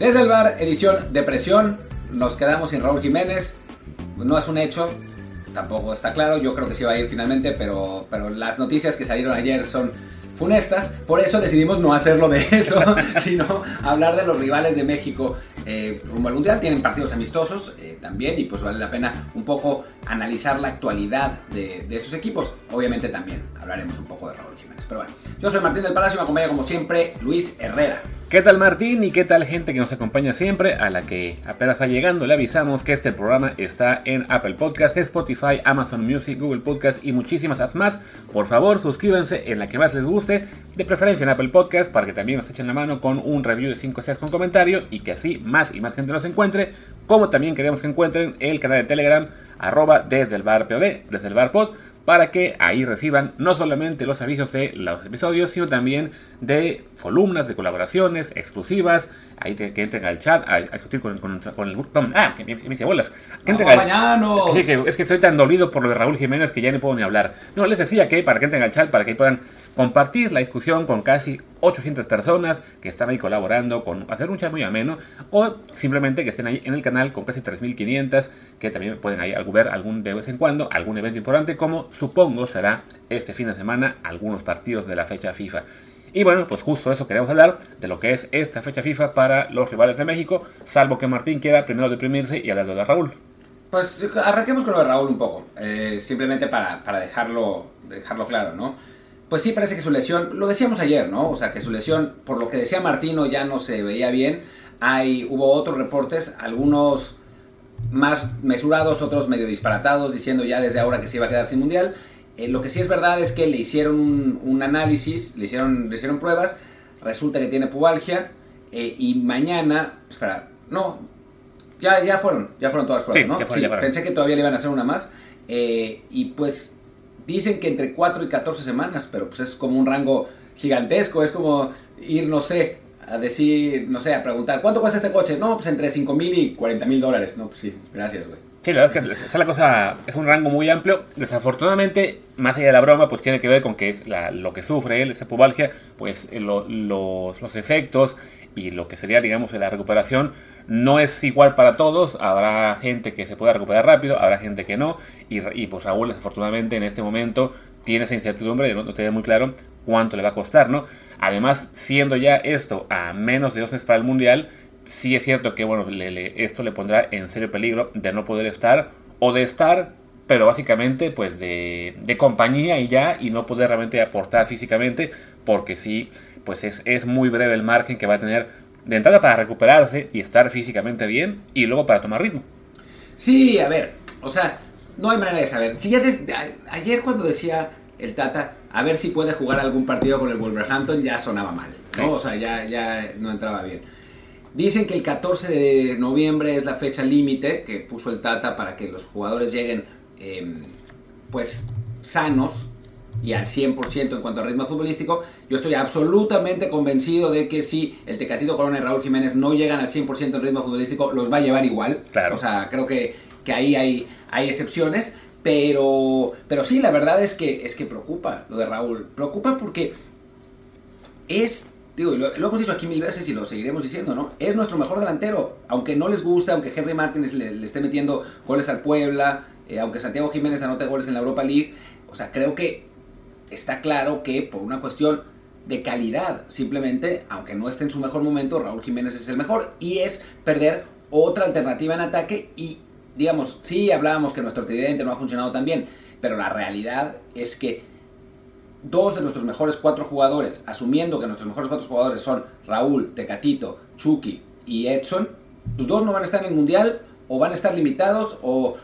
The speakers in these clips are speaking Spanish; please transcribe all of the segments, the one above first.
Desde el bar, edición Depresión, nos quedamos sin Raúl Jiménez. No es un hecho, tampoco está claro. Yo creo que sí va a ir finalmente, pero, pero las noticias que salieron ayer son funestas. Por eso decidimos no hacerlo de eso, sino hablar de los rivales de México eh, rumbo al Mundial. Tienen partidos amistosos eh, también y pues vale la pena un poco analizar la actualidad de, de esos equipos. Obviamente también hablaremos un poco de Raúl Jiménez. Pero bueno, yo soy Martín del Palacio y me acompaña como siempre Luis Herrera. ¿Qué tal Martín y qué tal gente que nos acompaña siempre? A la que apenas va llegando le avisamos que este programa está en Apple Podcast, Spotify, Amazon Music, Google Podcast y muchísimas apps más. Por favor suscríbanse en la que más les guste, de preferencia en Apple Podcast para que también nos echen la mano con un review de 5 6 con comentario y que así más y más gente nos encuentre. Como también queremos que encuentren el canal de Telegram arroba desde el bar POD, desde el bar pod para que ahí reciban no solamente los avisos de los episodios, sino también de columnas, de colaboraciones exclusivas, ahí te, que entren al chat a, a discutir con, con, con el grupo. Ah, que me, me hice bolas. Que entren al, sí, que, es que estoy tan dolido por lo de Raúl Jiménez que ya no puedo ni hablar. No, les decía que para que entren al chat, para que puedan compartir la discusión con casi 800 personas que están ahí colaborando, con hacer un chat muy ameno, o simplemente que estén ahí en el canal con casi 3500, que también pueden ahí ver algún de vez en cuando, algún evento importante, como supongo será este fin de semana algunos partidos de la fecha FIFA. Y bueno, pues justo eso queremos hablar de lo que es esta fecha FIFA para los rivales de México, salvo que Martín quiera primero deprimirse y hablar de Raúl. Pues arranquemos con lo de Raúl un poco, eh, simplemente para, para dejarlo, dejarlo claro, ¿no? Pues sí, parece que su lesión, lo decíamos ayer, ¿no? O sea, que su lesión, por lo que decía Martino, ya no se veía bien. Hay, hubo otros reportes, algunos más mesurados, otros medio disparatados, diciendo ya desde ahora que se iba a quedar sin mundial. Eh, lo que sí es verdad es que le hicieron un, un análisis, le hicieron, le hicieron pruebas, resulta que tiene pubalgia eh, y mañana, espera, no, ya, ya fueron, ya fueron todas las pruebas, Sí, ¿no? ya fueron, Sí, ya fueron. pensé que todavía le iban a hacer una más eh, y pues dicen que entre 4 y 14 semanas, pero pues es como un rango gigantesco, es como ir, no sé, a decir, no sé, a preguntar, ¿cuánto cuesta este coche? No, pues entre 5 mil y 40 mil dólares. No, pues sí, gracias, güey. Sí, la verdad es que esa es la cosa, es un rango muy amplio. Desafortunadamente, más allá de la broma, pues tiene que ver con que la- lo que sufre él, esa pubalgia, pues lo- los, los efectos y lo que sería, digamos, la recuperación no es igual para todos. Habrá gente que se pueda recuperar rápido, habrá gente que no. Y, pues Raúl, desafortunadamente, en este momento tiene esa incertidumbre de no, no tener muy claro cuánto le va a costar, ¿no? Además, siendo ya esto a menos de dos meses para el Mundial, sí es cierto que bueno, esto le pondrá en serio peligro de no poder estar o de estar, pero básicamente pues de, de compañía y ya y no poder realmente aportar físicamente porque sí, pues es, es muy breve el margen que va a tener de entrada para recuperarse y estar físicamente bien y luego para tomar ritmo. Sí, a ver, o sea, no hay manera de saber. Si ya desde a- ayer cuando decía el Tata, a ver si puede jugar algún partido con el Wolverhampton, ya sonaba mal, ¿no? Sí. O sea, ya, ya no entraba bien. Dicen que el 14 de noviembre es la fecha límite que puso el Tata para que los jugadores lleguen, eh, pues, sanos y al 100% en cuanto a ritmo futbolístico. Yo estoy absolutamente convencido de que si el Tecatito Corona y Raúl Jiménez no llegan al 100% en ritmo futbolístico, los va a llevar igual. Claro. O sea, creo que, que ahí hay, hay excepciones. Pero, pero sí, la verdad es que, es que preocupa lo de Raúl. Preocupa porque es, digo, lo, lo hemos dicho aquí mil veces y lo seguiremos diciendo, ¿no? Es nuestro mejor delantero. Aunque no les guste, aunque Henry Martínez le, le esté metiendo goles al Puebla, eh, aunque Santiago Jiménez anote goles en la Europa League, o sea, creo que está claro que por una cuestión de calidad, simplemente, aunque no esté en su mejor momento, Raúl Jiménez es el mejor. Y es perder otra alternativa en ataque y, digamos, sí hablábamos que nuestro tridente no ha funcionado tan bien, pero la realidad es que dos de nuestros mejores cuatro jugadores, asumiendo que nuestros mejores cuatro jugadores son Raúl, Tecatito, Chucky y Edson, pues dos no van a estar en el Mundial o van a estar limitados o,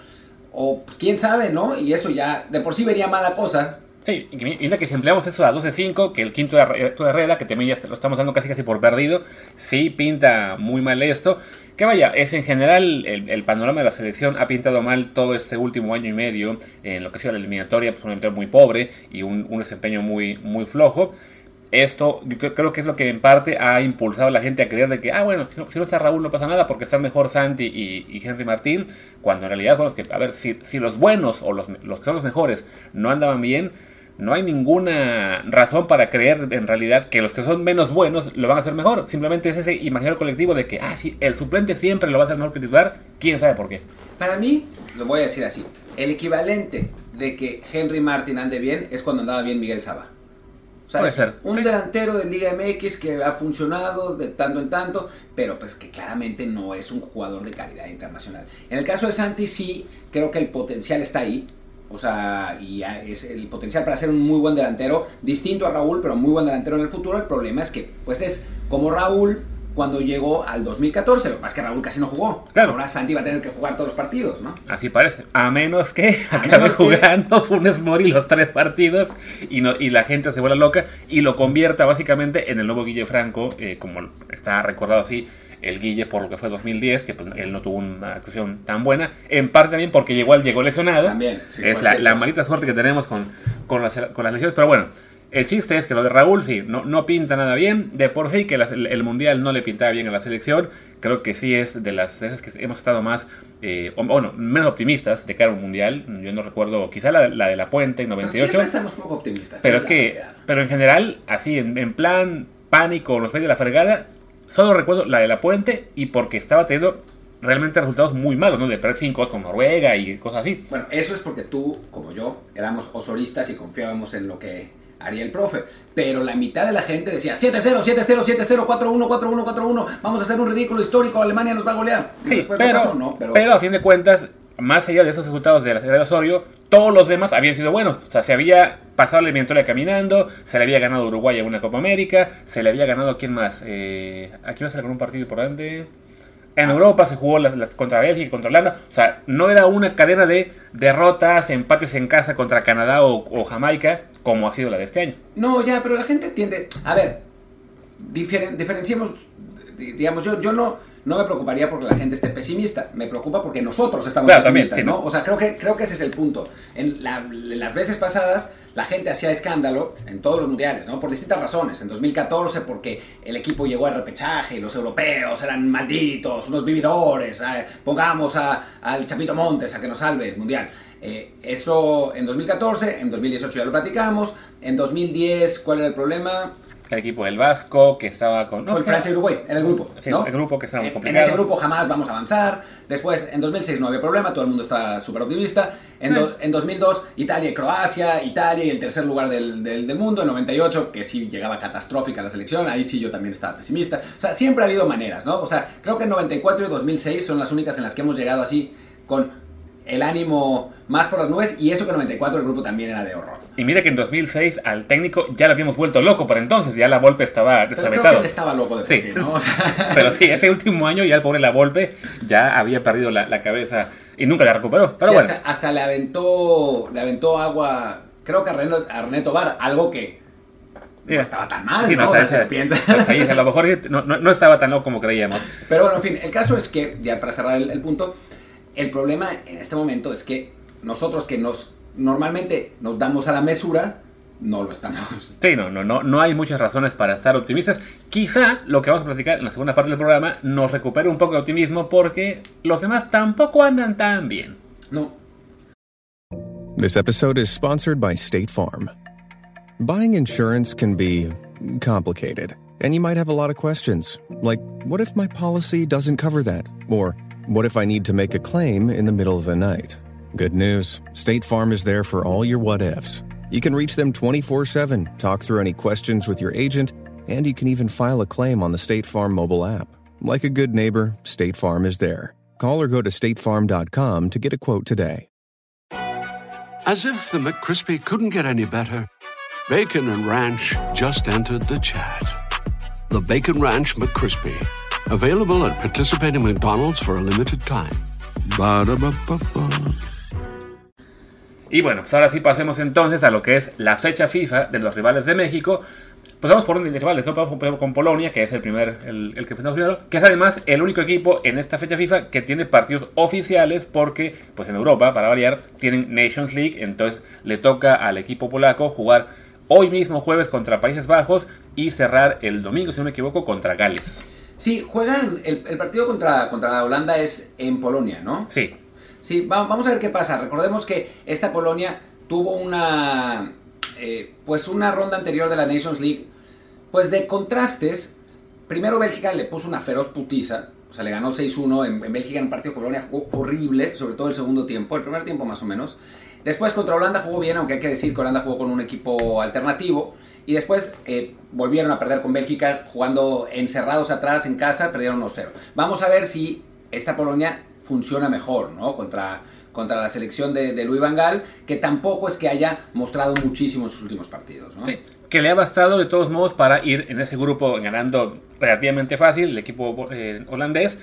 o pues, quién sabe, ¿no? Y eso ya de por sí vería mala cosa. Sí, y que si empleamos eso a 12-5, que el quinto de Herrera, que también ya lo estamos dando casi casi por perdido, sí pinta muy mal esto. Que vaya, es en general el, panorama de la selección ha pintado mal todo este último año y medio en lo que ha sido la eliminatoria, pues un eliminatoria muy pobre y un, desempeño muy, muy flojo esto yo creo que es lo que en parte ha impulsado a la gente a creer de que, ah, bueno, si no, está Raúl no pasa nada porque están mejor Santi y, Henry Martín, cuando en realidad, bueno, que, a ver, si, si los buenos o los, los, que son los mejores no andaban bien, no hay ninguna razón para creer en realidad que los que son menos buenos lo van a hacer mejor. Simplemente es ese imaginario colectivo de que, ah, sí, el suplente siempre lo va a hacer mejor que titular, quién sabe por qué. Para mí, lo voy a decir así, el equivalente de que Henry Martín ande bien es cuando andaba bien Miguel Saba. O sea, es un delantero de Liga MX que ha funcionado de tanto en tanto, pero pues que claramente no es un jugador de calidad internacional. En el caso de Santi sí, creo que el potencial está ahí. O sea, y es el potencial para ser un muy buen delantero, distinto a Raúl, pero muy buen delantero en el futuro. El problema es que, pues es como Raúl, cuando llegó al 2014. Lo que pasa es que Raúl casi no jugó. Claro. Ahora Santi va a tener que jugar todos los partidos, ¿no? Así parece. A menos que acabe jugando Funes Mori los tres partidos y, no, y la gente se vuelva loca y lo convierta básicamente en el nuevo Guille Franco, eh, como está recordado así el Guille por lo que fue 2010, que pues, él no tuvo una actuación tan buena, en parte también porque llegó, llegó lesionado. También, es la, la, malita suerte que tenemos con, con, las, con las lesiones, pero bueno, el chiste es que lo de Raúl sí, no, no pinta nada bien. De por sí que el, Mundial no le pintaba bien a la selección. Creo que sí es de las veces que hemos estado más, eh, bueno, menos optimistas de cara a un Mundial. Yo no recuerdo, quizá la, de La Puente en 98. Pero estamos poco optimistas. Pero es, que, pero en general, así, en, plan pánico, los de la fregada, solo recuerdo la de La Puente y porque estaba teniendo realmente resultados muy malos, ¿no? De perder 5 con Noruega y cosas así. Bueno, eso es porque tú, como yo, éramos osoristas y confiábamos en lo que haría el profe. Pero la mitad de la gente decía 7-0, 7-0, 7-0, 4-1, 4-1, 4-1. Vamos a hacer un ridículo histórico. Alemania nos va a golear. Sí, pero, pero, a fin de cuentas, más allá de esos resultados de la de Osorio, todos los demás habían sido buenos. O sea, se había pasado la eliminatoria caminando, se le había ganado Uruguay en una Copa América, se le había ganado quién más. Eh, ¿A quién más un partido importante? En Europa se jugó las, contra Bélgica y contra Holanda. O sea, no era una cadena de derrotas, empates en casa contra Canadá o, Jamaica, como ha sido la de este año. No, ya, pero la gente tiende. A ver, diferenciemos. Digamos, yo, yo no, no me preocuparía porque la gente esté pesimista. Me preocupa porque nosotros estamos pesimistas, ¿no? O sea, creo que, creo que ese es el punto. En las veces pasadas la gente hacía escándalo en todos los mundiales, ¿no? Por distintas razones. En 2014 porque el equipo llegó al repechaje y los europeos eran malditos, unos vividores, eh, pongamos al Chapito Montes a que nos salve el mundial. Eh, eso en 2014, en 2018 ya lo platicamos, en 2010, ¿cuál era el problema? El equipo del Vasco, que estaba con... No, Francia y Uruguay, en el grupo. el grupo que estaba muy complicado. En ese grupo jamás vamos a avanzar. Después, en 2006 no había problema, todo el mundo está súper optimista. En, en, 2002, Italia y Croacia, Italia y el tercer lugar del, del, mundo. En 98, que sí llegaba catastrófica la selección, ahí sí yo también estaba pesimista. O sea, siempre ha habido maneras, ¿no? O sea, creo que en 94 y 2006 son las únicas en las que hemos llegado así con el ánimo más por las nubes y eso que en 94 el grupo también era de horror. Y mira que en 2006 al técnico ya lo habíamos vuelto loco por entonces, ya la Volpe estaba deshabitado. estaba loco de sí. ¿no? pero sí, ese último año ya el pobre la Volpe ya había perdido la, cabeza y nunca la recuperó. Pero bueno. hasta, le aventó le aventó agua, creo que a René, Tobar, algo que no estaba tan mal, ¿no? O se piensa. Pues a lo mejor no, estaba tan loco como creíamos. Pero bueno, en fin, el caso es que, ya para cerrar el punto, el problema en este momento es que nosotros que nos normalmente nos damos a la mesura, no lo estamos. Sí, no, no, no, no hay muchas razones para estar optimistas. Quizá lo que vamos a platicar en la segunda parte del programa nos recupere un poco de optimismo porque los demás tampoco andan tan bien. No. This episode is sponsored by State Farm. Buying insurance can be complicated, and you might have a lot of questions, like what if my policy doesn't cover that? Or What if I need to make a claim in the middle of the night? Good news State Farm is there for all your what ifs. You can reach them 24 7, talk through any questions with your agent, and you can even file a claim on the State Farm mobile app. Like a good neighbor, State Farm is there. Call or go to statefarm.com to get a quote today. As if the McCrispy couldn't get any better, Bacon and Ranch just entered the chat. The Bacon Ranch McCrispy Available at participating McDonald's for a limited time. Y bueno, pues ahora sí pasemos entonces a lo que es la fecha FIFA de los rivales de México. Pues vamos por orden de rivales, ¿no? Vamos con Polonia, que es el primer, el, el que enfrentamos primero, que es además el único equipo en esta fecha FIFA que tiene partidos oficiales porque, pues en Europa, para variar, tienen Nations League, entonces le toca al equipo polaco jugar hoy mismo jueves contra Países Bajos y cerrar el domingo, si no me equivoco, contra Gales. Sí, juegan, el, el partido contra, contra Holanda es en Polonia, ¿no? Sí, Sí, va- vamos a ver qué pasa. Recordemos que esta Polonia tuvo una, eh, pues una ronda anterior de la Nations League, pues de contrastes. Primero Bélgica le puso una feroz putiza, o sea, le ganó 6-1 en, en Bélgica en un partido Polonia, jugó horrible, sobre todo el segundo tiempo, el primer tiempo más o menos. Después contra Holanda jugó bien, aunque hay que decir que Holanda jugó con un equipo alternativo. Y después eh, volvieron a perder con Bélgica jugando encerrados atrás en casa, perdieron 1-0. Vamos a ver si esta Polonia funciona mejor, ¿no? Contra, contra la selección de, de Luis Van Gaal, que tampoco es que haya mostrado muchísimo en sus últimos partidos, ¿no? Sí, que le ha bastado de todos modos para ir en ese grupo ganando relativamente fácil el equipo eh, holandés.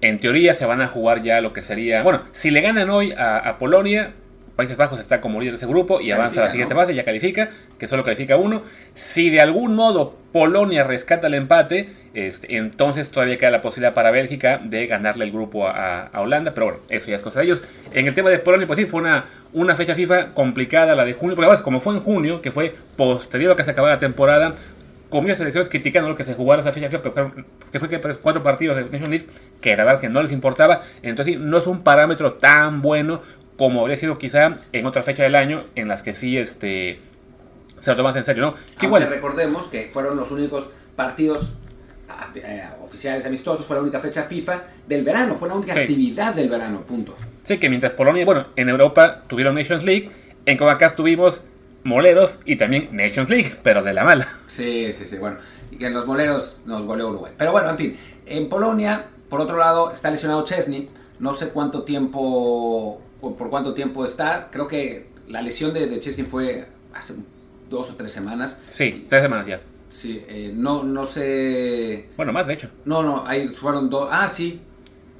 En teoría se van a jugar ya lo que sería... Bueno, si le ganan hoy a, a Polonia, Países Bajos está como líder de ese grupo y avanza a la siguiente ¿no? fase, ya califica, que solo califica uno. Si de algún modo Polonia rescata el empate, este, entonces todavía queda la posibilidad para Bélgica de ganarle el grupo a, a Holanda, pero bueno, eso ya es cosa de ellos. En el tema de Polonia, pues sí, fue una, una fecha FIFA complicada la de junio, porque además, como fue en junio, que fue posterior a que se acabara la temporada, comió selecciones criticando lo que se jugara esa fecha FIFA, que fue que, pues, cuatro partidos de Nations League, que la verdad que no les importaba, entonces sí, no es un parámetro tan bueno como habría sido quizá en otra fecha del año, en las que sí este, se lo tomas en serio, ¿no? Que igual, recordemos que fueron los únicos partidos ah, eh, oficiales amistosos, fue la única fecha FIFA del verano, fue la única Sí. actividad del verano, punto. Sí, que mientras Polonia, bueno, en Europa tuvieron Nations League, en Comacás tuvimos Moleros y también Nations League, pero de la mala. Sí, sí, sí, bueno. Y que en los boleros nos goleó Uruguay. Pero bueno, en fin. En Polonia, por otro lado, está lesionado Chesney. No sé cuánto tiempo, por cuánto tiempo está. Creo que la lesión de, de Chesney fue hace dos o tres semanas. Sí, tres semanas ya. Sí, eh, no, no sé... Bueno, más de hecho. No, no, ahí fueron dos... Ah, sí.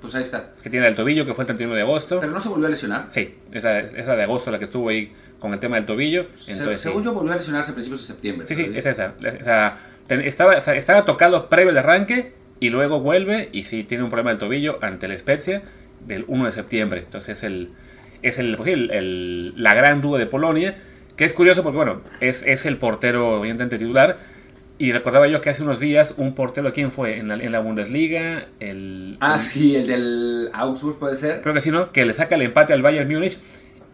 Pues ahí está. Que tiene el tobillo, que fue el 31 de agosto. Pero no se volvió a lesionar. Sí, esa, esa de agosto la que estuvo ahí con el tema del tobillo. Entonces, sí. según yo volvió a lesionarse a principios de septiembre. Sí, sí, es esa. Ten- estaba, estaba tocado previo al arranque y luego vuelve y sí tiene un problema del tobillo ante la Spezia del 1 de septiembre. Entonces es el es el, pues el- el- la gran duda de Polonia, que es curioso porque bueno, es, es el portero evidentemente titular y recordaba yo que hace unos días un portero, ¿quién fue? En la, en la Bundesliga, el... Ah, sí, el del Augsburg puede ser. Creo que sí, ¿no? Que le saca el empate al Bayern Múnich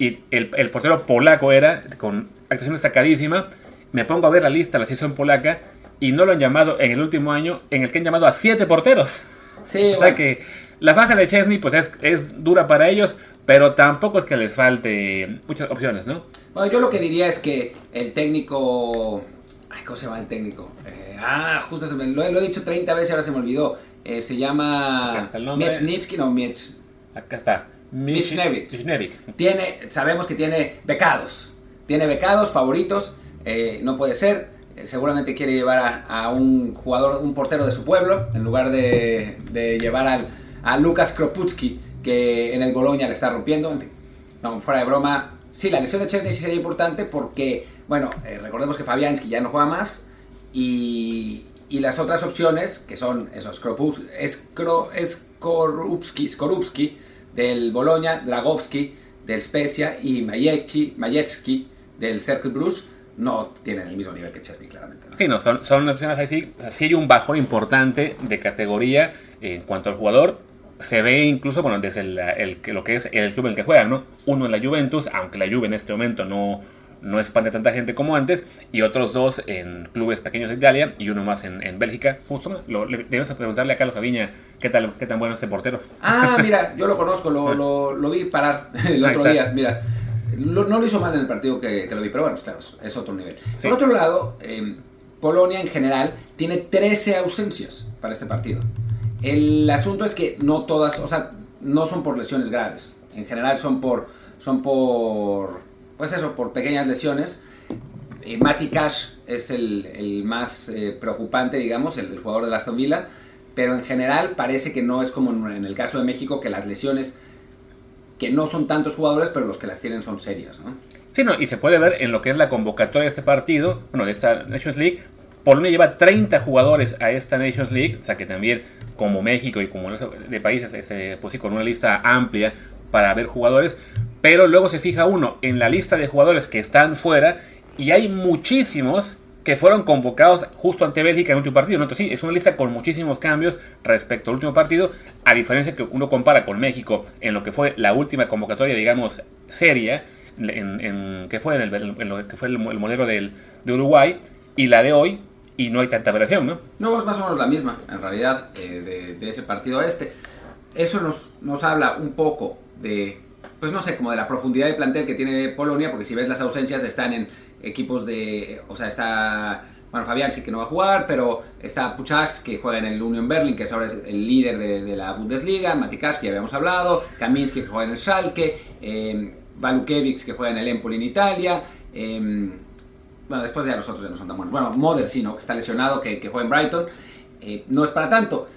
y el, el portero polaco era, con actuación destacadísima. Me pongo a ver la lista la selección polaca y no lo han llamado en el último año, en el que han llamado a siete porteros. Sí, O sea bueno. que la baja de Chesney pues es, es dura para ellos, pero tampoco es que les falte muchas opciones, ¿no? Bueno, yo lo que diría es que el técnico. Ay, ¿cómo se llama el técnico? Eh, ah, justo se me, lo, he- lo he dicho 30 veces y ahora se me olvidó. Eh, se llama. Miechnitsky, no, Miech. Acá está. Michniewicz. Tiene, sabemos que tiene becados. Tiene becados, favoritos. eh, no puede ser. Eh, seguramente quiere llevar a, a un jugador, un portero de su pueblo, en lugar de, de llevar al, a Lukas Kroputski, que en el Boloña le está rompiendo. En fin, no, fuera de broma. Sí, la lesión de Chesney sería importante porque, bueno, eh, recordemos que Fabianski ya no juega más y, y las otras opciones, que son esos Skorupski, del Boloña, Dragowski del Spezia y Majewski, del Cercle Bruges, no tienen el mismo nivel que Chesney, claramente. ¿no? Sí, no, son, son opciones así. O sea, sí hay un bajón importante de categoría en cuanto al jugador. Se ve incluso, bueno, desde el, el que- lo que es el club en el que juegan, ¿no? Uno en la Juventus, aunque la Juve en este momento no, no expande tanta gente como antes, y otros dos en clubes pequeños de Italia y uno más en, en Bélgica. Justo, lo, le- debemos preguntarle a Carlos Aviña qué tal, qué tan bueno es este portero. Ah, mira, yo lo conozco, lo, lo, lo vi parar el otro día, mira. No lo hizo mal en el partido que, que lo vi, pero bueno, claro, es otro nivel. Sí. Por otro lado, eh, Polonia en general tiene 13 ausencias para este partido. El asunto es que no todas, o sea, no son por lesiones graves. En general son por, son por, pues eso, por pequeñas lesiones. Eh, Mati Cash es el, más eh, preocupante, digamos, el, jugador de Aston Villa, pero en general parece que no es como en el caso de México, que las lesiones que no son tantos jugadores, pero los que las tienen son serias, ¿no? Sí, no, y se puede ver en lo que es la convocatoria de este partido, bueno, de esta Nations League. Polonia lleva 30 jugadores a esta Nations League, o sea que también como México y como de países, este, pues sí, con una lista amplia para ver jugadores, pero luego se fija uno en la lista de jugadores que están fuera y hay muchísimos que fueron convocados justo ante Bélgica en el último partido. Entonces sí, es una lista con muchísimos cambios respecto al último partido, a diferencia que uno compara con México en lo que fue la última convocatoria, digamos, seria, en, que fue en, el, lo que fue el, modelo del, de Uruguay, y la de hoy, y no hay tanta variación, ¿no? No, es más o menos la misma, en realidad, eh, de, ese partido este. Eso nos, nos habla un poco de, pues no sé, como de la profundidad de plantel que tiene Polonia, porque si ves las ausencias están en equipos de, o sea, está, bueno, Fabianski que no va a jugar, pero está Puchas que juega en el Union Berlin, que es ahora el líder de, la Bundesliga, Matikas que ya habíamos hablado, Kaminski que juega en el Schalke, eh, que juega en el Empoli en Italia, em, bueno, después ya los otros ya no son tan. Bueno, Moder sí, ¿no? Que está lesionado, que, juega en Brighton. Eh, no es para tanto.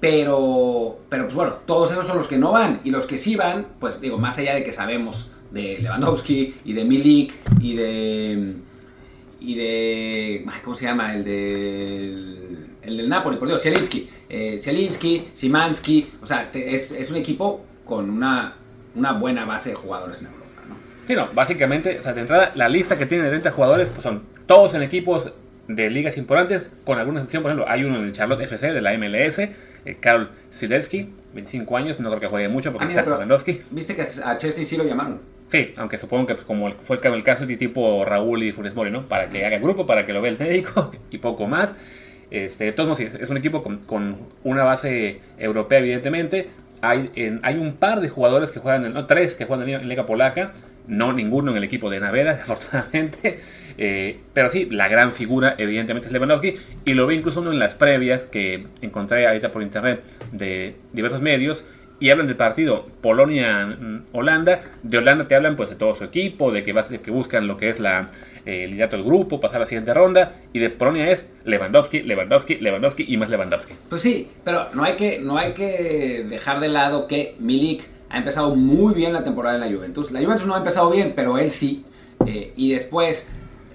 Pero, pero pues bueno, todos esos son los que no van. Y los que sí van, pues digo, más allá de que sabemos de Lewandowski y de Milik y de. y de. ¿Cómo se llama? El del. El del Napoli, por Dios, Zielinski. Eh, Zielinski, Simansky. O sea, es, es, un equipo con una, una buena base de jugadores en Europa. Sí, no, básicamente, o sea, de entrada, la lista que tiene de 30 jugadores pues son todos en equipos de ligas importantes, con alguna excepción, por ejemplo, hay uno en el Charlotte FC de la MLS, eh, Karol 25 años, no creo que juegue mucho porque ah, está Lewandowski. Viste que a Chesney sí lo llamaron. Sí, aunque supongo que pues, como fue el caso de tipo Raúl y Funes Mori, ¿no? Para que haga el grupo, para que lo vea el médico y poco más. Este, de todos modos, es un equipo con, una base europea, evidentemente. Hay, hay un par de jugadores que juegan, no, tres que juegan en Liga Polaca, no ninguno en el equipo de Navera, afortunadamente. Eh, pero sí, la gran figura evidentemente es Lewandowski y lo ve incluso uno en las previas que encontré ahorita por internet de diversos medios y hablan del partido Polonia-Holanda. De Holanda te hablan pues de todo su equipo, de que, que buscan lo que es la, eh, el liderato del grupo, pasar a la siguiente ronda. Y de Polonia es Lewandowski, Lewandowski, Lewandowski y más Lewandowski. Pues sí, pero no hay que, no hay que dejar de lado que Milik ha empezado muy bien la temporada en la Juventus. La Juventus no ha empezado bien, pero él sí. Eh, y después,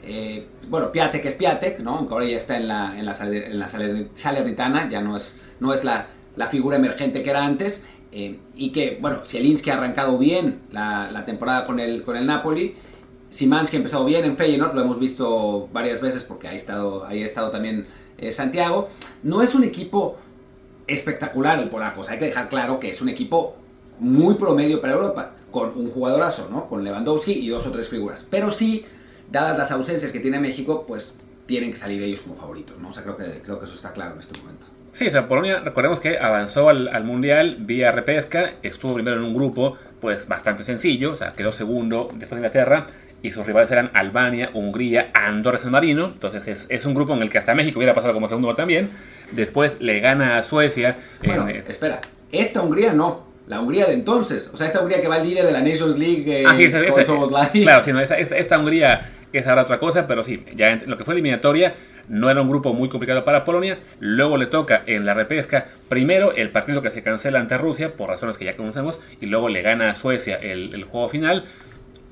eh, bueno, Piatek es Piatek, ¿no? Aunque ahora ya está en la, en la, en la Salernitana, ya no es, no es la, la figura emergente que era antes. Eh, y que, bueno, Zielinski ha arrancado bien la, temporada con el, con el Napoli. Simansky ha empezado bien en Feyenoord, lo hemos visto varias veces porque ha estado, ahí ha estado también Santiago. No es un equipo espectacular el polaco, o hay que dejar claro que es un equipo muy promedio para Europa, con un jugadorazo, ¿no? Con Lewandowski y dos o tres figuras. Pero sí, dadas las ausencias que tiene México, pues tienen que salir ellos como favoritos, ¿no? O sea, creo que, creo que eso está claro en este momento. Sí, o sea, Polonia, recordemos que avanzó al, Mundial vía repesca, estuvo primero en un grupo pues bastante sencillo, o sea, quedó segundo después de Inglaterra, y sus rivales eran Albania, Hungría, Andorra, San Marino, entonces es, un grupo en el que hasta México hubiera pasado como segundo lugar también, después le gana a Suecia. Bueno, eh, espera, esta Hungría no, la Hungría de entonces, o sea, esta Hungría que va al líder de la Nations League eh, ah, sí, Claro, sí, no, esta, esta Hungría es ahora otra cosa, pero sí, ya en lo que fue eliminatoria no era un grupo muy complicado para Polonia. Luego le toca en la repesca primero el partido que se cancela ante Rusia por razones que ya conocemos y luego le gana a Suecia el, juego final.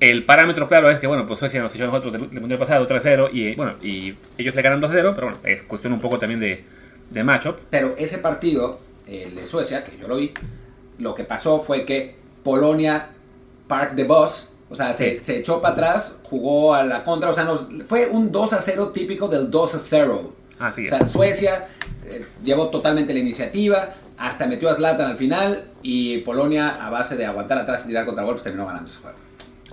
El parámetro claro es que bueno, pues Suecia nos echó a nosotros del, mundial pasado 3-0 y bueno, y ellos le ganan 2-0, pero bueno, es cuestión un poco también de, de matchup. Pero ese partido, el de Suecia, que yo lo vi, lo que pasó fue que Polonia Park the Bus o sea, se, echó para atrás, jugó a la contra. O sea, nos, fue un 2 a 0 típico del 2 a 0. Así es. O sea, Suecia eh, llevó totalmente la iniciativa, hasta metió a Zlatan al final y Polonia, a base de aguantar atrás y tirar contra golpes, terminó ganando ese juego.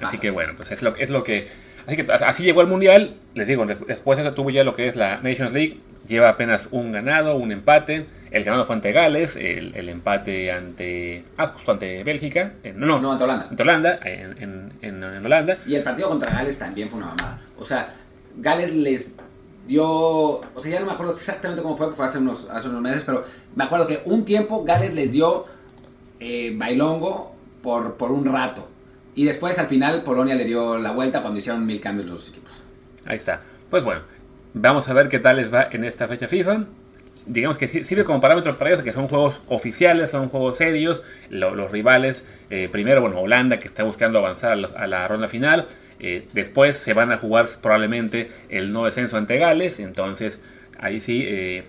Así que bueno, pues es lo, es lo que. Así que así llegó al Mundial. Les digo, después eso tuvo ya lo que es la Nations League lleva apenas un ganado, un empate. El ganado fue ante Gales, el, empate ante. Ah, justo ante Bélgica. no, no, ante Holanda. Ante Holanda, en, Holanda. Y el partido contra Gales también fue una mamada. O sea, Gales les dio. O sea, ya no me acuerdo exactamente cómo fue, fue hace unos, hace unos meses, pero me acuerdo que un tiempo Gales les dio eh, bailongo por, por un rato. Y después al final Polonia le dio la vuelta cuando hicieron mil cambios los equipos. Ahí está. Pues bueno, Vamos a ver qué tal les va en esta fecha FIFA. digamos que sirve como parámetro para ellos, que son juegos oficiales, son juegos serios, los rivales, eh, primero, bueno, Holanda que está buscando avanzar a la, ronda final, eh, después se van a jugar probablemente el no descenso ante Gales, entonces ahí sí, eh,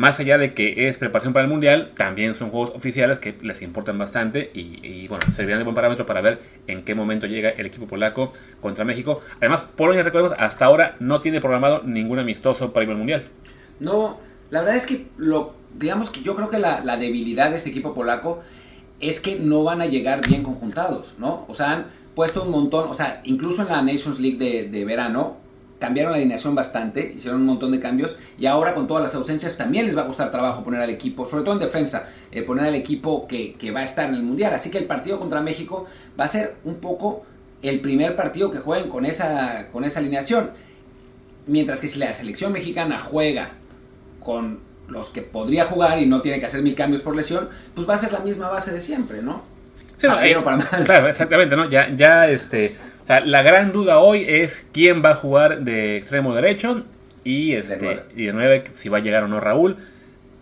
más allá de que es preparación para el Mundial, también son juegos oficiales que les importan bastante y, bueno, servirán de buen parámetro para ver en qué momento llega el equipo polaco contra México. Además, Polonia, recordemos, hasta ahora no tiene programado ningún amistoso para ir al Mundial. No, la verdad es que lo, digamos que yo creo que la, debilidad de este equipo polaco es que no van a llegar bien conjuntados, ¿no? O sea, han puesto un montón, o sea, incluso en la Nations League de, de verano, cambiaron la alineación bastante, hicieron un montón de cambios y ahora con todas las ausencias también les va a costar trabajo poner al equipo, sobre todo en defensa, eh, poner al equipo que, que, va a estar en el Mundial. Así que el partido contra México va a ser un poco el primer partido que jueguen con esa, con esa alineación. Mientras que si la selección mexicana juega con los que podría jugar y no tiene que hacer mil cambios por lesión, pues va a ser la misma base de siempre, ¿no? Sí, eh, Claro, exactamente, ¿no? Ya, ya este. Sea, la gran duda hoy es quién va a jugar de extremo derecho y este y de nueve si va a llegar o no Raúl.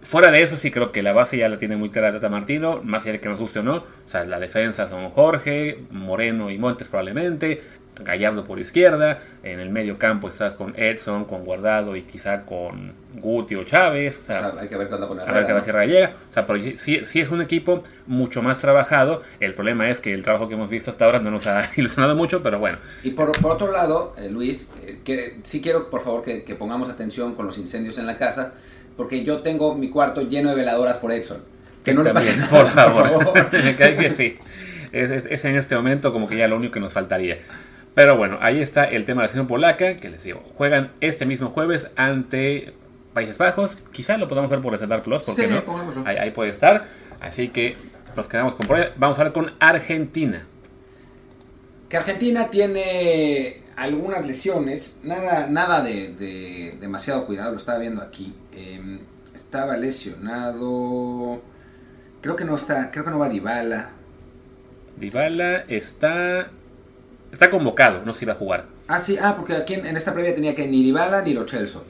Fuera de eso, sí creo que la base ya la tiene muy clara Tata Martino, más allá de que nos guste o no. O sea, la defensa son Jorge, Moreno y Montes probablemente. Gallardo por izquierda, en el medio campo estás con Edson, con Guardado y quizá con Guti o Chávez. O sea, hay que ver cuándo con Herrera. A ver qué ¿no? llega. O sea, pero sí, es un equipo mucho más trabajado. El problema es que el trabajo que hemos visto hasta ahora no nos ha ilusionado mucho, pero bueno. Y por, por otro lado, eh, Luis, eh, que sí quiero por favor que, que, pongamos atención con los incendios en la casa, porque yo tengo mi cuarto lleno de veladoras por Edson. Que no le pase nada, por favor. Por favor. que sí. es en este momento como que ya lo único que nos faltaría. Pero bueno, ahí está el tema de la selección polaca, que les digo, juegan este mismo jueves ante Países Bajos. Quizá lo podamos ver por Reservar Plus, porque no? Ahí, puede estar. Así que nos quedamos con por Vamos a ver con Argentina. Que Argentina tiene algunas lesiones, nada, nada de, demasiado cuidado, lo estaba viendo aquí. Em, estaba lesionado. Creo que no está, creo que no va Dybala. Dybala está Está convocado, no se iba a jugar. Ah, sí, ah, porque aquí en, esta previa tenía que ni Dybala ni Lo Celso.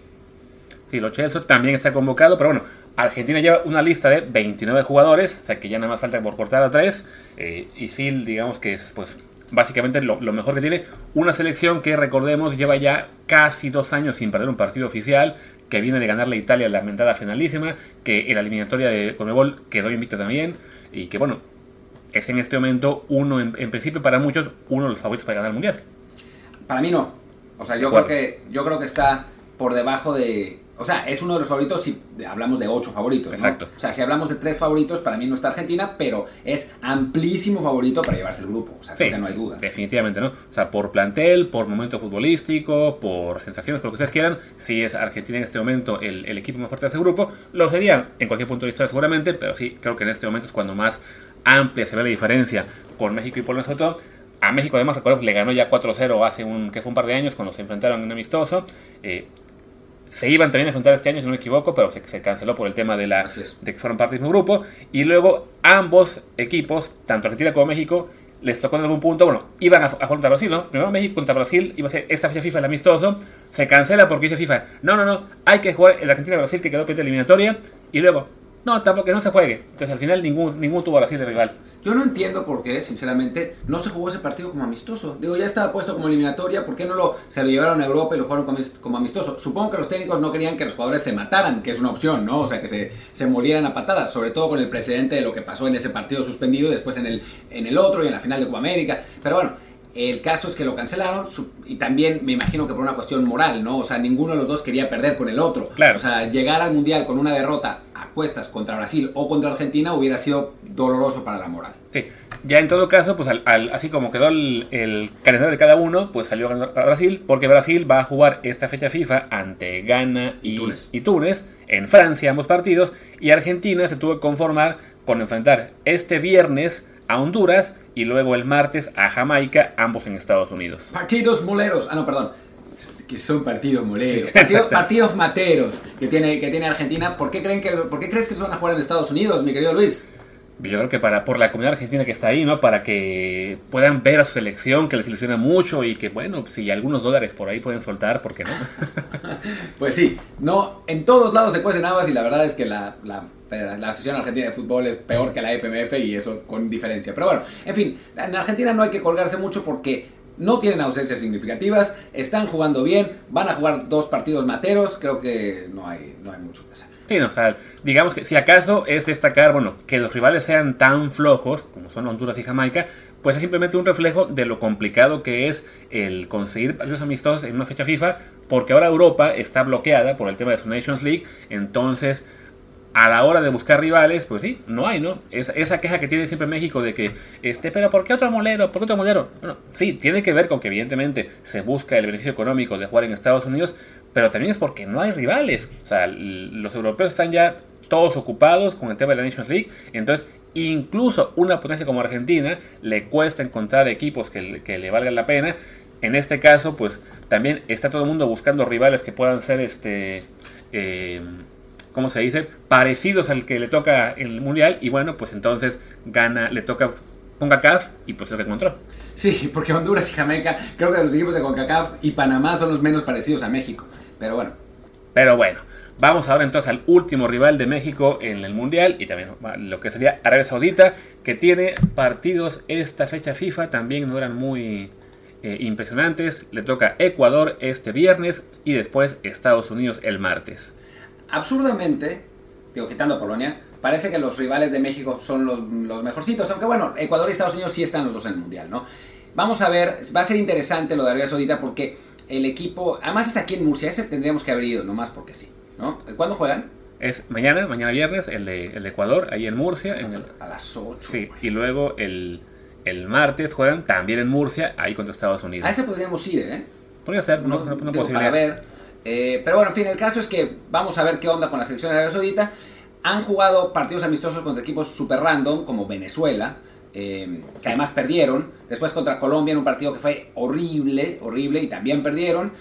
Sí, Lo Celso también está convocado, pero bueno, Argentina lleva una lista de 29 jugadores, o sea que ya nada más falta por cortar a 3. Eh, y sí, digamos que es pues básicamente lo, mejor que tiene. Una selección que recordemos lleva ya casi dos años sin perder un partido oficial, que viene de ganarle a Italia la lamentada finalísima, que en la eliminatoria de Conmebol quedó invicta también, y que bueno, es en este momento uno, en, principio para muchos, uno de los favoritos para ganar el mundial. Para mí no. O sea, yo creo que yo creo que está por debajo de, o sea, es uno de los favoritos si hablamos de ocho favoritos. Exacto. O sea, si hablamos de tres favoritos, para mí no está Argentina, pero es amplísimo favorito para llevarse el grupo. O sea, que no hay duda. Definitivamente, ¿no? O sea, por plantel, por momento futbolístico, por sensaciones, por lo que ustedes quieran, si es Argentina en este momento el, el equipo más fuerte de ese grupo, lo sería en cualquier punto de vista seguramente, pero sí, creo que en este momento es cuando más amplia se ve la diferencia con México y sobre todo. A México además, recuerdo, le ganó ya 4-0 hace un, que fue un par de años cuando se enfrentaron en un amistoso. Eh, se iban también a enfrentar este año, si no me equivoco, pero se, canceló por el tema de, la, de que fueron parte del mismo grupo. Y luego ambos equipos, tanto Argentina como México, les tocó en algún punto, bueno, iban a, jugar contra Brasil, ¿no? Primero México contra Brasil, iba a ser esta fecha FIFA el amistoso, se cancela porque dice FIFA, no, no, no, hay que jugar el Argentina-Brasil que quedó pendiente eliminatoria, y luego, no, tampoco no se juegue. Entonces al final ningún, ningún tuvo Brasil de rival. Yo no entiendo por qué, sinceramente, no se jugó ese partido como amistoso. Digo, ya estaba puesto como eliminatoria, ¿por qué no lo, se lo llevaron a Europa y lo jugaron como, amistoso? Supongo que los técnicos no querían que los jugadores se mataran, que es una opción, ¿no? O sea, que se, se murieran a patadas, sobre todo con el precedente de lo que pasó en ese partido suspendido, después en el, en el otro y en la final de Copa América. Pero bueno, el caso es que lo cancelaron y también me imagino que por una cuestión moral, ¿no? O sea, ninguno de los dos quería perder con el otro. Claro. O sea, llegar al Mundial con una derrota a cuestas contra Brasil o contra Argentina hubiera sido doloroso para la moral. Sí. Ya en todo caso, pues así como quedó el, calendario de cada uno, pues salió a Brasil, porque Brasil va a jugar esta fecha FIFA ante Ghana y, y Túnez, en Francia ambos partidos, y Argentina se tuvo que conformar con enfrentar este viernes a Honduras y luego el martes a Jamaica, ambos en Estados Unidos. Partidos moleros. Ah, no, perdón. Que son partidos moleros. Partidos, materos que tiene, que tiene Argentina. ¿Por qué, creen que, ¿Por qué crees que se van a jugar en Estados Unidos, mi querido Luis? Yo creo que para, por la comunidad argentina que está ahí, ¿no? Para que puedan ver a su selección, que les ilusiona mucho y que, bueno, si algunos dólares por ahí pueden soltar, ¿por qué no? Pues sí, no, en todos lados se cuecen habas y la verdad es que la, la, la Asociación Argentina de Fútbol es peor que la FMF y eso con diferencia. Pero bueno, en fin, en Argentina no hay que colgarse mucho porque no tienen ausencias significativas, están jugando bien, van a jugar dos partidos materos, creo que no hay, no hay mucho que hacer. Sí, o sea, digamos que si acaso es destacar, bueno, que los rivales sean tan flojos como son Honduras y Jamaica, pues es simplemente un reflejo de lo complicado que es el conseguir partidos amistosos en una fecha FIFA, porque ahora Europa está bloqueada por el tema de su Nations League, entonces a la hora de buscar rivales, pues sí, no hay, ¿no? Es, esa queja que tiene siempre México de que, este, pero ¿por qué otro molero? ¿Por qué otro molero? Bueno, sí, tiene que ver con que evidentemente se busca el beneficio económico de jugar en Estados Unidos, pero también es porque no hay rivales. O sea, los europeos están ya todos ocupados con el tema de la Nations League, entonces incluso una potencia como Argentina le cuesta encontrar equipos que, que le valgan la pena. En este caso, pues también está todo el mundo buscando rivales que puedan ser este... Eh, ¿cómo se dice? Parecidos al que le toca en el Mundial. Y bueno, pues entonces gana, le toca CONCACAF y pues lo que encontró. Sí, porque Honduras y Jamaica, creo que los equipos de CONCACAF y Panamá son los menos parecidos a México. Pero bueno. Pero bueno, vamos ahora entonces al último rival de México en el Mundial y también lo que sería Arabia Saudita, que tiene partidos esta fecha FIFA, también no eran muy eh, impresionantes. Le toca Ecuador este viernes y después Estados Unidos el martes absurdamente, digo, quitando Polonia, parece que los rivales de México son los, los, mejorcitos, aunque bueno, Ecuador y Estados Unidos sí están los dos en el Mundial, ¿no? Vamos a ver, va a ser interesante lo de Arabia Saudita porque el equipo, además es aquí en Murcia, ese tendríamos que haber ido, nomás porque sí, ¿no? ¿Cuándo juegan? Es mañana, mañana viernes, el de, el Ecuador, ahí en Murcia. En el, a las 8. Sí, y luego el, el, martes juegan también en Murcia, ahí contra Estados Unidos. A ese podríamos ir, ¿eh? Podría ser, no, no, no, posibilidad. Para ver eh, pero bueno, en fin, el caso es que vamos a ver qué onda con la selección de Arabia Saudita. Han jugado partidos amistosos contra equipos super random, como Venezuela, eh, que además perdieron. Después contra Colombia en un partido que fue horrible, horrible, y también perdieron.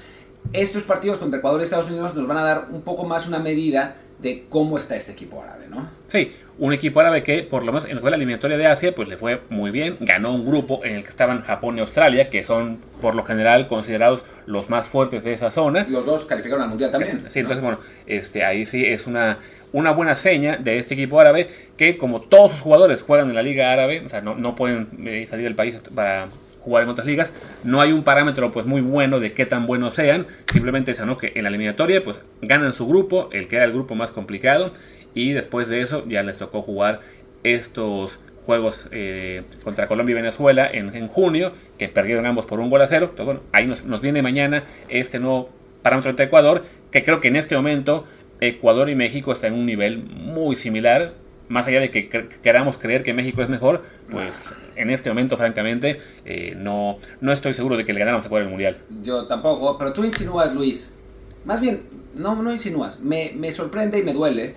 Estos partidos contra Ecuador y Estados Unidos nos van a dar un poco más una medida de cómo está este equipo árabe, ¿no? Sí, un equipo árabe que por lo menos en la eliminatoria de Asia pues le fue muy bien, ganó un grupo en el que estaban Japón y Australia, que son por lo general considerados los más fuertes de esa zona. Los dos calificaron al Mundial también. Sí, entonces bueno, este, ahí sí es una, una buena seña de este equipo árabe que como todos sus jugadores juegan en la liga árabe, o sea, no, no pueden eh, salir del país para jugar en otras ligas. No hay un parámetro pues muy bueno de qué tan buenos sean. Simplemente es que en la eliminatoria pues ganan su grupo, el que era el grupo más complicado. Y después de eso ya les tocó jugar estos juegos eh, contra Colombia y Venezuela en, junio, que perdieron ambos por un gol a cero. Bueno, ahí nos, nos viene mañana este nuevo parámetro entre Ecuador, que creo que en este momento Ecuador y México están en un nivel muy similar más allá de que queramos creer que México es mejor, pues en este momento, francamente, eh, no, no estoy seguro de que le ganáramos a jugar el Mundial. Yo tampoco, pero tú insinúas, Luis. Más bien, no, no insinúas. Me, me sorprende y me duele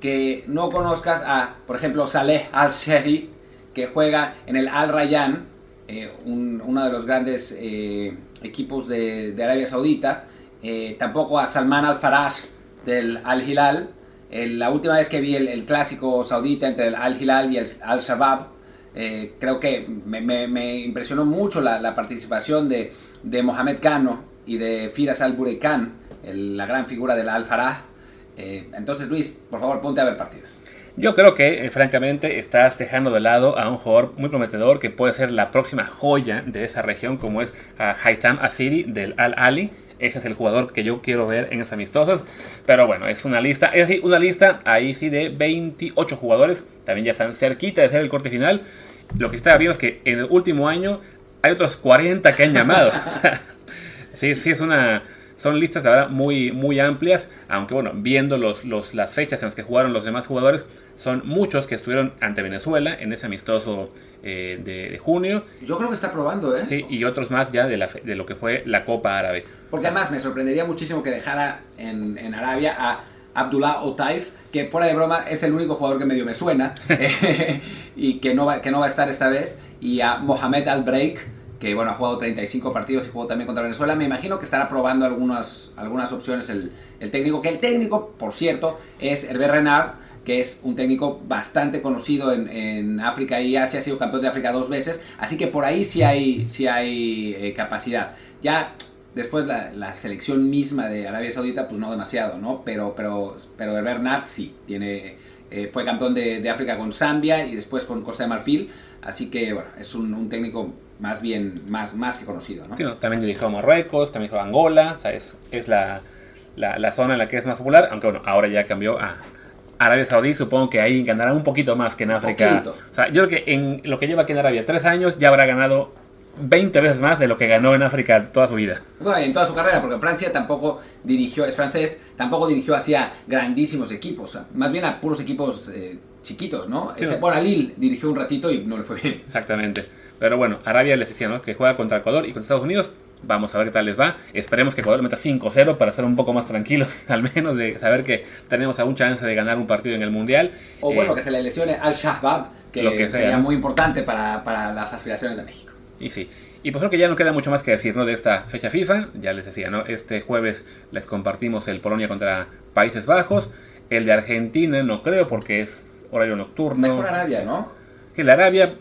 que no conozcas a, por ejemplo, Saleh Al-Sheri, que juega en el Al Rayyan, eh, uno de los grandes eh, equipos de, de, Arabia Saudita. tampoco a Salman Al-Faraj del Al Hilal la última vez que vi el, clásico saudita entre el Al Hilal y el Al Shabab, eh, creo que me, impresionó mucho la, participación de, de, Mohamed Kano y de Firas Al Burekan, la gran figura del Al Farah. Eh, entonces, Luis, por favor, ponte a ver partidos. Yo creo que, eh, francamente, estás dejando de lado a un jugador muy prometedor que puede ser la próxima joya de esa región, como es a Haitam Asiri del Al Ali ese es el jugador que yo quiero ver en esas amistosas. Pero bueno, es una lista, es así, una lista ahí sí de 28 jugadores. También ya están cerquita de ser el corte final. Lo que está viendo es que en el último año hay otros 40 que han llamado. sí, sí es una, son listas ahora muy, muy amplias, aunque bueno, viendo los, los, las fechas en las que jugaron los demás jugadores, son muchos que estuvieron ante Venezuela en ese amistoso eh, de, junio. Yo creo que está probando, ¿eh? Sí, y otros más ya de, la, de lo que fue la Copa Árabe. Porque además me sorprendería muchísimo que dejara en, en Arabia a Abdullah Otaif, que fuera de broma es el único jugador que medio me suena y que no, va, que no va a estar esta vez, y a Mohamed Al-Breik que bueno, ha jugado 35 partidos y jugó también contra Venezuela. Me imagino que estará probando algunas, algunas opciones el, el técnico, que el técnico, por cierto, es Hervé Renard, que es un técnico bastante conocido en, en, África y Asia, ha sido campeón de África dos veces, así que por ahí sí hay, sí hay eh, capacidad. Ya después la, la, selección misma de Arabia Saudita, pues no demasiado, ¿no? Pero, pero, pero Bernat sí, tiene, eh, fue campeón de, de, África con Zambia y después con Costa de Marfil, así que bueno, es un, un técnico más bien, más, más que conocido, ¿no? Sí, no también dirigió Marruecos, también dirigió Angola, o sea, es, es la, la, la, zona en la que es más popular, aunque bueno, ahora ya cambió a Arabia Saudí, supongo que ahí ganará un poquito más que en África. O sea, yo creo que en lo que lleva aquí en Arabia tres años ya habrá ganado 20 veces más de lo que ganó en África toda su vida. Bueno, en toda su carrera, porque Francia tampoco dirigió, es francés, tampoco dirigió hacia grandísimos equipos, más bien a puros equipos eh, chiquitos, ¿no? Sí, Ese, no. bueno, a Lille dirigió un ratito y no le fue bien. Exactamente. Pero bueno, Arabia les decía, ¿no? Que juega contra Ecuador y contra Estados Unidos. Vamos a ver qué tal les va. Esperemos que Ecuador meta 5-0 para estar un poco más tranquilos, al menos de saber que tenemos aún chance de ganar un partido en el Mundial. O bueno, Eh, que se le lesione al Shahbab, que, Lo que sería muy importante para, para las aspiraciones de México. Y sí. Y pues creo que ya no queda mucho más que decir, ¿no? De esta fecha FIFA. Ya les decía, ¿no? Este jueves les compartimos el Polonia contra Países Bajos. El de Argentina no creo porque es horario nocturno. Mejor Arabia, ¿no? Que la Arabia,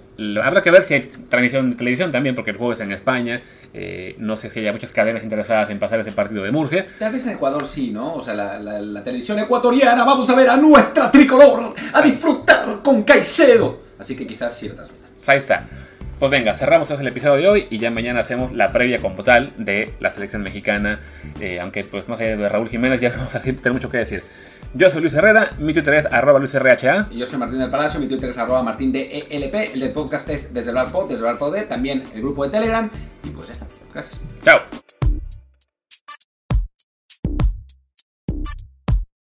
habrá que ver si hay transmisión de televisión también, porque el juego es en España. Eh, no sé si hay muchas cadenas interesadas en pasar ese partido de Murcia. Tal vez en Ecuador sí, ¿no? O sea, la, la- la televisión ecuatoriana, vamos a ver a nuestra tricolor, a disfrutar con Caicedo. Así que quizás transmitan. Pues ahí está. Pues venga, cerramos el episodio de hoy y ya mañana hacemos la previa como tal de la selección mexicana. Eh, aunque pues más allá de Raúl Jiménez ya no vamos a tener mucho que decir. Yo soy Luis Herrera, mi Twitter es arroba luisrha. Y yo soy Martín del Palacio, mi Twitter es arroba martín de ELP, el del podcast es desde el bar pod, desde el bar pod, también el grupo de Telegram. Y pues ya está. Gracias. Chao.